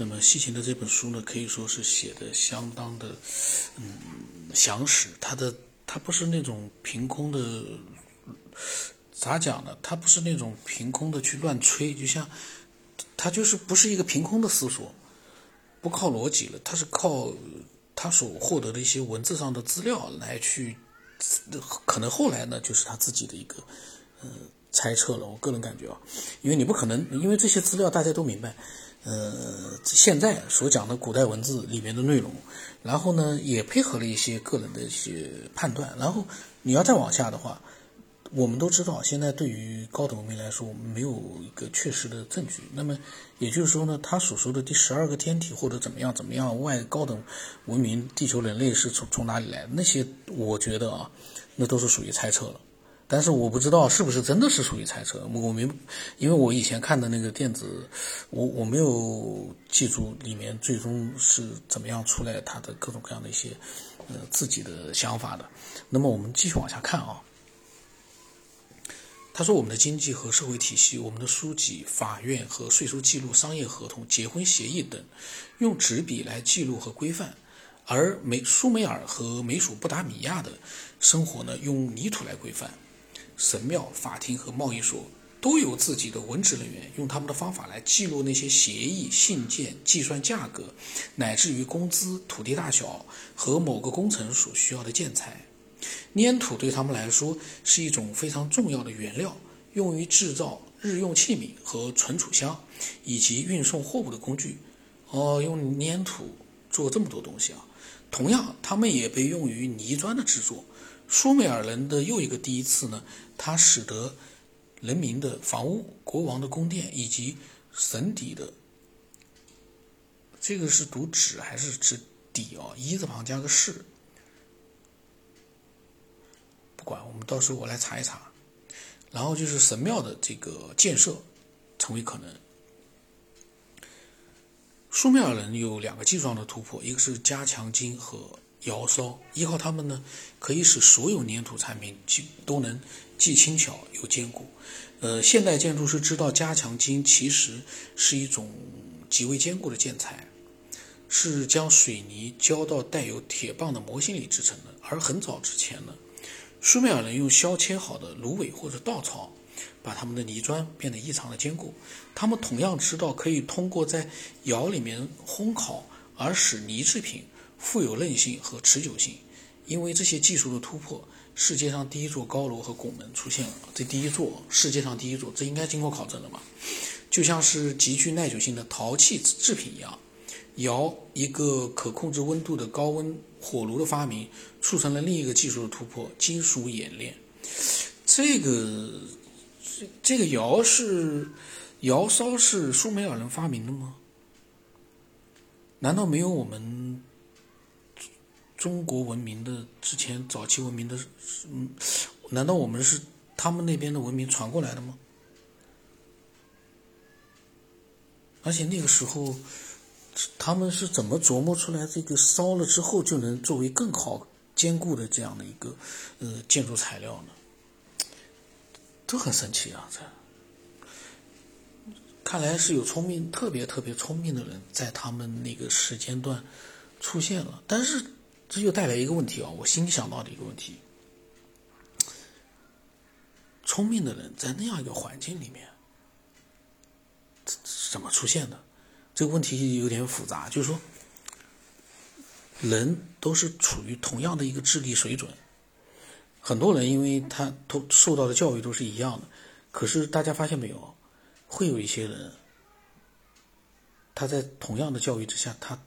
那么西秦的这本书呢，可以说是写的相当的，嗯，详实。他的他不是那种凭空的，咋讲呢？他不是那种凭空的去乱吹，就像他就是不是一个凭空的思索，不靠逻辑了，他是靠他所获得的一些文字上的资料来去，可能后来呢，就是他自己的一个，呃，猜测了。我个人感觉啊，因为你不可能，因为这些资料大家都明白。呃，现在所讲的古代文字里面的内容，然后呢，也配合了一些个人的一些判断。然后你要再往下的话，我们都知道，现在对于高等文明来说，我们没有一个确实的证据。那么也就是说呢，他所说的第十二个天体或者怎么样怎么样外高等文明，地球人类是从从哪里来？那些我觉得啊，那都是属于猜测了。但是我不知道是不是真的是属于猜测，我没，因为我以前看的那个电子，我我没有记住里面最终是怎么样出来他的各种各样的一些，呃自己的想法的。那么我们继续往下看啊。他说我们的经济和社会体系，我们的书籍、法院和税收记录、商业合同、结婚协议等，用纸笔来记录和规范，而美苏美尔和美属不达米亚的生活呢，用泥土来规范。神庙、法庭和贸易所都有自己的文职人员，用他们的方法来记录那些协议、信件、计算价格，乃至于工资、土地大小和某个工程所需要的建材。粘土对他们来说是一种非常重要的原料，用于制造日用器皿和存储箱，以及运送货物的工具。哦，用粘土做这么多东西啊！同样，他们也被用于泥砖的制作。苏美尔人的又一个第一次呢？它使得人民的房屋、国王的宫殿以及神邸的这个是读“纸”还是指“底”哦？一字旁加个“是”，不管，我们到时候我来查一查。然后就是神庙的这个建设成为可能。苏美尔人有两个技术上的突破，一个是加强筋和。窑烧依靠它们呢，可以使所有粘土产品既都能既轻巧又坚固。呃，现代建筑师知道加强筋其实是一种极为坚固的建材，是将水泥浇到带有铁棒的模型里制成的。而很早之前呢，苏美尔人用削切好的芦苇或者稻草，把他们的泥砖变得异常的坚固。他们同样知道可以通过在窑里面烘烤而使泥制品。富有韧性和持久性，因为这些技术的突破，世界上第一座高楼和拱门出现了。这第一座，世界上第一座，这应该经过考证的吧？就像是极具耐久性的陶器制品一样，窑一个可控制温度的高温火炉的发明，促成了另一个技术的突破——金属冶炼。这个，这这个窑是窑烧是苏美尔人发明的吗？难道没有我们？中国文明的之前早期文明的，嗯，难道我们是他们那边的文明传过来的吗？而且那个时候，他们是怎么琢磨出来这个烧了之后就能作为更好坚固的这样的一个呃建筑材料呢？都很神奇啊！这看来是有聪明、特别特别聪明的人在他们那个时间段出现了，但是。这就带来一个问题啊，我新想到的一个问题：聪明的人在那样一个环境里面，怎么出现的？这个问题有点复杂。就是说，人都是处于同样的一个智力水准，很多人因为他都受到的教育都是一样的，可是大家发现没有，会有一些人，他在同样的教育之下，他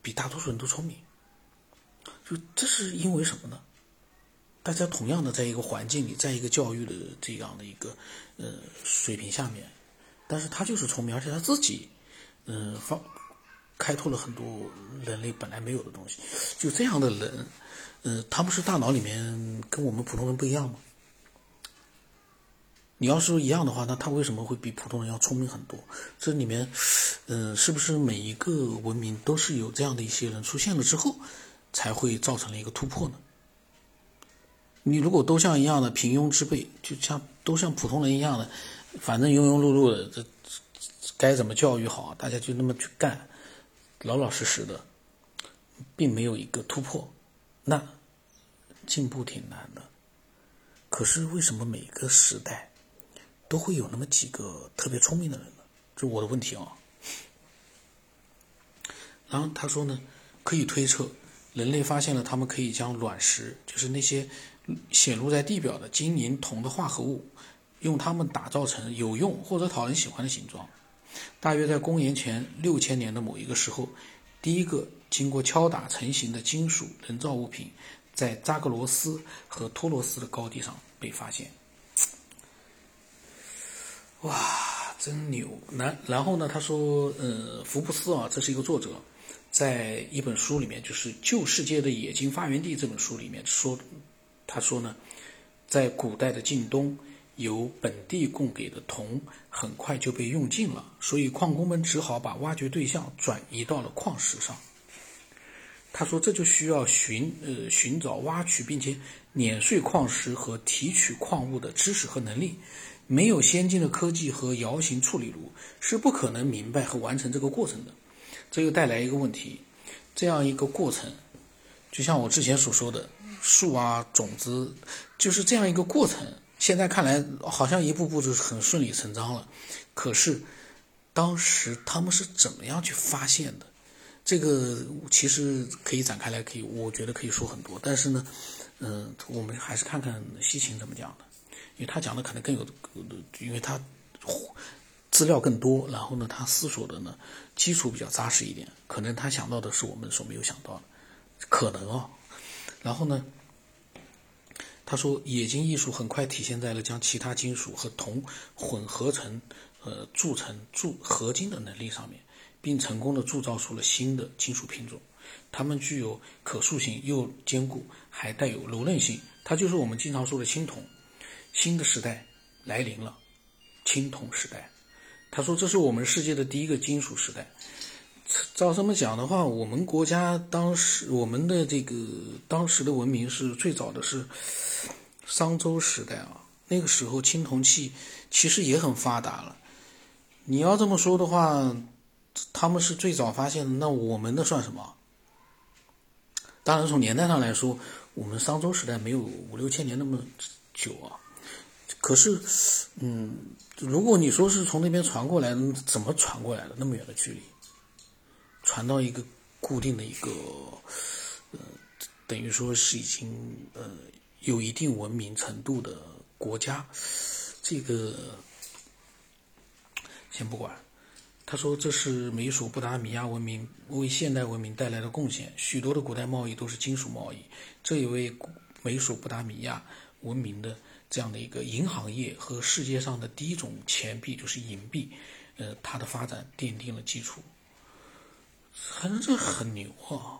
比大多数人都聪明。就这是因为什么呢？大家同样的在一个环境里，在一个教育的这样的一个呃水平下面，但是他就是聪明，而且他自己嗯放开拓了很多人类本来没有的东西。就这样的人，嗯，他不是大脑里面跟我们普通人不一样吗？你要是一样的话，那他为什么会比普通人要聪明很多？这里面，嗯，是不是每一个文明都是有这样的一些人出现了之后？才会造成了一个突破呢。你如果都像一样的平庸之辈，就像都像普通人一样的，反正庸庸碌碌的，这该怎么教育好，大家就那么去干，老老实实的，并没有一个突破，那进步挺难的。可是为什么每个时代都会有那么几个特别聪明的人呢？这是我的问题啊。然后他说呢，可以推测，人类发现了他们可以将卵石，就是那些显露在地表的金银铜的化合物，用它们打造成有用或者讨人喜欢的形状。大约在公元前六千年的某一个时候，第一个经过敲打成型的金属人造物品，在扎格罗斯和托罗斯的高地上被发现。哇，真牛！然然后呢，他说，呃，福布斯啊，这是一个作者。在一本书里面，就是《旧世界的冶金发源地》这本书里面说，他说呢，在古代的晋东，由本地供给的铜很快就被用尽了，所以矿工们只好把挖掘对象转移到了矿石上。他说，这就需要寻呃寻找挖取并且碾碎矿石和提取矿物的知识和能力。没有先进的科技和摇型处理炉，是不可能明白和完成这个过程的。这又带来一个问题，这样一个过程，就像我之前所说的，树啊种子，就是这样一个过程。现在看来好像一步步就是很顺理成章了，可是当时他们是怎么样去发现的？这个其实可以展开来，可以我觉得可以说很多。但是呢，嗯，我们还是看看西秦怎么讲的，因为他讲的可能更有，因为他。资料更多，然后呢，他思索的呢基础比较扎实一点，可能他想到的是我们所没有想到的，可能啊。然后呢，他说冶金艺术很快体现在了将其他金属和铜混合成呃铸成铸合金的能力上面，并成功的铸造出了新的金属品种，它们具有可塑性又坚固，还带有柔韧性，它就是我们经常说的青铜。新的时代来临了，青铜时代。他说：“这是我们世界的第一个金属时代。照这么讲的话，我们国家当时我们的这个当时的文明是最早的是商周时代啊。那个时候青铜器其实也很发达了。你要这么说的话，他们是最早发现的，那我们的算什么？当然，从年代上来说，我们商周时代没有五六千年那么久啊。可是，嗯。”如果你说是从那边传过来，怎么传过来的？那么远的距离，传到一个固定的一个，呃，等于说是已经呃有一定文明程度的国家，这个先不管。他说这是美索不达米亚文明为现代文明带来的贡献，许多的古代贸易都是金属贸易，这也为美索不达米亚文明的。这样的一个银行业和世界上的第一种钱币就是银币，呃，它的发展奠定了基础，反正这很牛啊。